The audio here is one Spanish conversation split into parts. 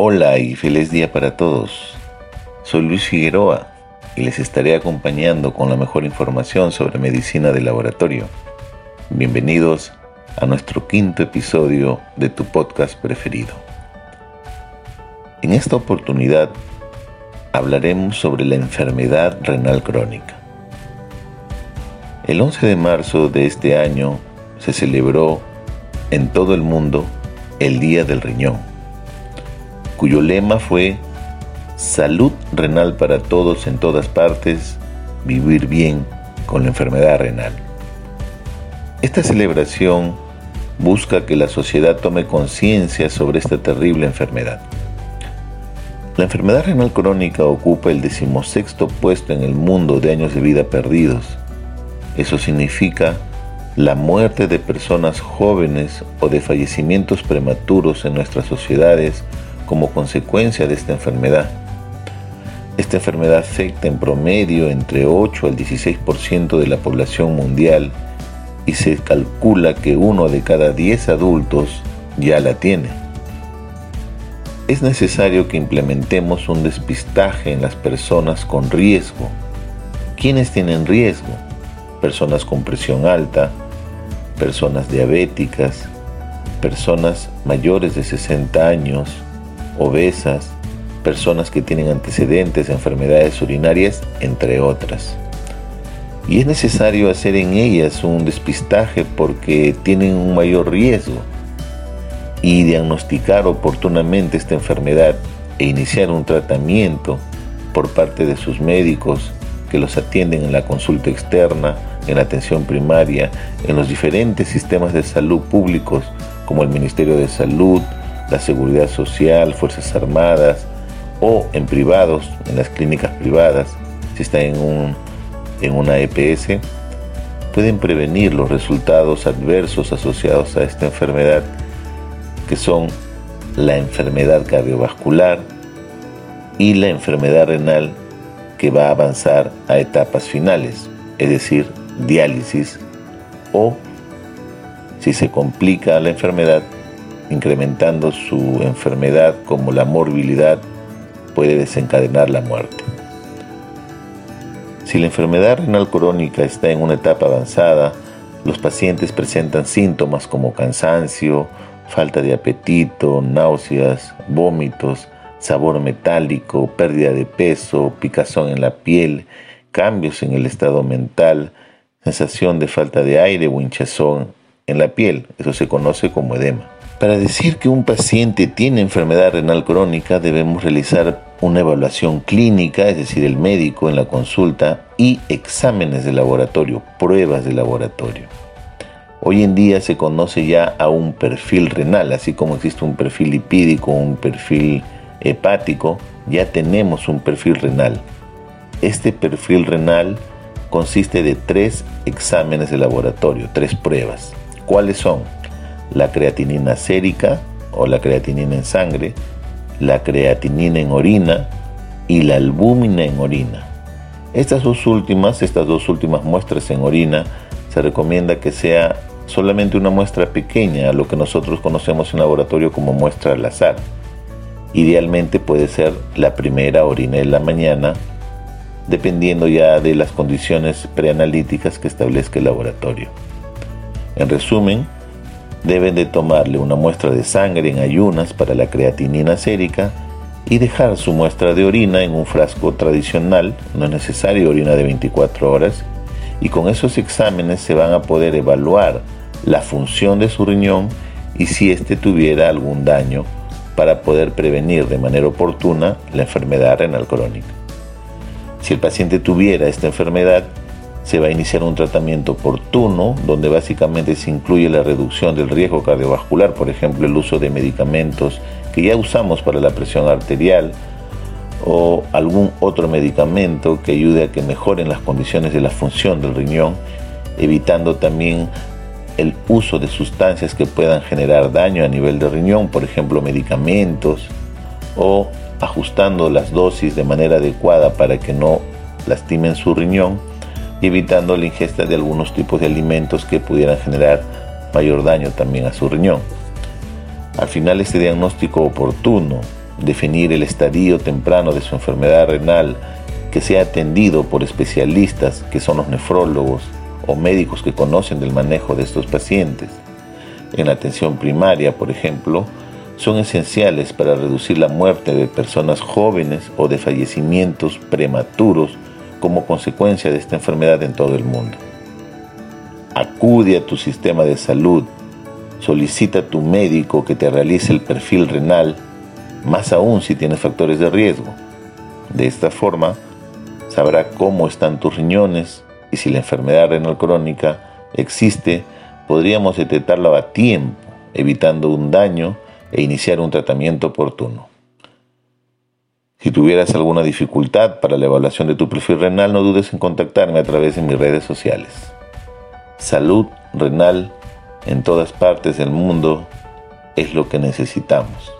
Hola y feliz día para todos. Soy Luis Figueroa y les estaré acompañando con la mejor información sobre medicina de laboratorio. Bienvenidos a nuestro quinto episodio de tu podcast preferido. En esta oportunidad hablaremos sobre la enfermedad renal crónica. El 11 de marzo de este año se celebró en todo el mundo el Día del Riñón, cuyo lema fue Salud renal para todos en todas partes, vivir bien con la enfermedad renal. Esta celebración busca que la sociedad tome conciencia sobre esta terrible enfermedad. La enfermedad renal crónica ocupa el decimosexto puesto en el mundo de años de vida perdidos. Eso significa la muerte de personas jóvenes o de fallecimientos prematuros en nuestras sociedades como consecuencia de esta enfermedad. Esta enfermedad afecta en promedio entre 8 al 16% de la población mundial y se calcula que uno de cada 10 adultos ya la tiene. Es necesario que implementemos un despistaje en las personas con riesgo. ¿Quiénes tienen riesgo? Personas con presión alta, personas diabéticas, personas mayores de 60 años, obesas, personas que tienen antecedentes de enfermedades urinarias, entre otras. Y es necesario hacer en ellas un despistaje porque tienen un mayor riesgo y diagnosticar oportunamente esta enfermedad e iniciar un tratamiento por parte de sus médicos que los atienden en la consulta externa, en atención primaria, en los diferentes sistemas de salud públicos como el Ministerio de Salud, la Seguridad Social, Fuerzas Armadas, o en privados, en las clínicas privadas, si está en, un, en una EPS, pueden prevenir los resultados adversos asociados a esta enfermedad, que son la enfermedad cardiovascular y la enfermedad renal que va a avanzar a etapas finales, es decir, diálisis o, si se complica la enfermedad, incrementando su enfermedad como la morbilidad puede desencadenar la muerte. Si la enfermedad renal crónica está en una etapa avanzada, los pacientes presentan síntomas como cansancio, falta de apetito, náuseas, vómitos, sabor metálico, pérdida de peso, picazón en la piel, cambios en el estado mental, sensación de falta de aire o hinchazón en la piel. Eso se conoce como edema. Para decir que un paciente tiene enfermedad renal crónica debemos realizar una evaluación clínica, es decir, el médico en la consulta, y exámenes de laboratorio, pruebas de laboratorio. Hoy en día se conoce ya a un perfil renal, así como existe un perfil lipídico, un perfil hepático, ya tenemos un perfil renal. Este perfil renal consiste de tres exámenes de laboratorio, tres pruebas. ¿Cuáles son? La creatinina sérica o la creatinina en sangre, la creatinina en orina y la albúmina en orina. Estas dos últimas, estas dos últimas muestras en orina, se recomienda que sea solamente una muestra pequeña, lo que nosotros conocemos en laboratorio como muestra al azar. Idealmente puede ser la primera orina en la mañana, dependiendo ya de las condiciones preanalíticas que establezca el laboratorio. En resumen, Deben de tomarle una muestra de sangre en ayunas para la creatinina sérica y dejar su muestra de orina en un frasco tradicional, no es necesario orina de 24 horas, y con esos exámenes se van a poder evaluar la función de su riñón y si éste tuviera algún daño para poder prevenir de manera oportuna la enfermedad renal crónica. Si el paciente tuviera esta enfermedad, se va a iniciar un tratamiento oportuno donde básicamente se incluye la reducción del riesgo cardiovascular, por ejemplo el uso de medicamentos que ya usamos para la presión arterial o algún otro medicamento que ayude a que mejoren las condiciones de la función del riñón, evitando también el uso de sustancias que puedan generar daño a nivel de riñón, por ejemplo medicamentos, o ajustando las dosis de manera adecuada para que no lastimen su riñón evitando la ingesta de algunos tipos de alimentos que pudieran generar mayor daño también a su riñón. Al final este diagnóstico oportuno, definir el estadio temprano de su enfermedad renal, que sea atendido por especialistas que son los nefrólogos o médicos que conocen del manejo de estos pacientes, en atención primaria, por ejemplo, son esenciales para reducir la muerte de personas jóvenes o de fallecimientos prematuros como consecuencia de esta enfermedad en todo el mundo. Acude a tu sistema de salud, solicita a tu médico que te realice el perfil renal, más aún si tienes factores de riesgo. De esta forma, sabrá cómo están tus riñones y si la enfermedad renal crónica existe, podríamos detectarla a tiempo, evitando un daño e iniciar un tratamiento oportuno. Si tuvieras alguna dificultad para la evaluación de tu perfil renal, no dudes en contactarme a través de mis redes sociales. Salud renal en todas partes del mundo es lo que necesitamos.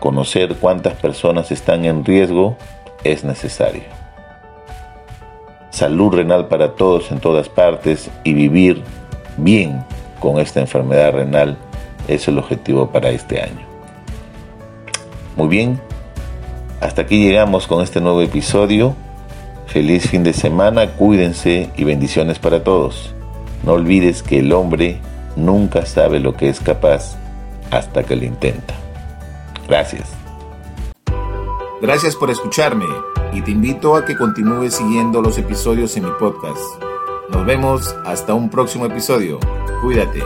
Conocer cuántas personas están en riesgo es necesario. Salud renal para todos en todas partes y vivir bien con esta enfermedad renal es el objetivo para este año. Muy bien, hasta aquí llegamos con este nuevo episodio. Feliz fin de semana, cuídense y bendiciones para todos. No olvides que el hombre nunca sabe lo que es capaz hasta que lo intenta. Gracias. Gracias por escucharme y te invito a que continúes siguiendo los episodios en mi podcast. Nos vemos hasta un próximo episodio. Cuídate.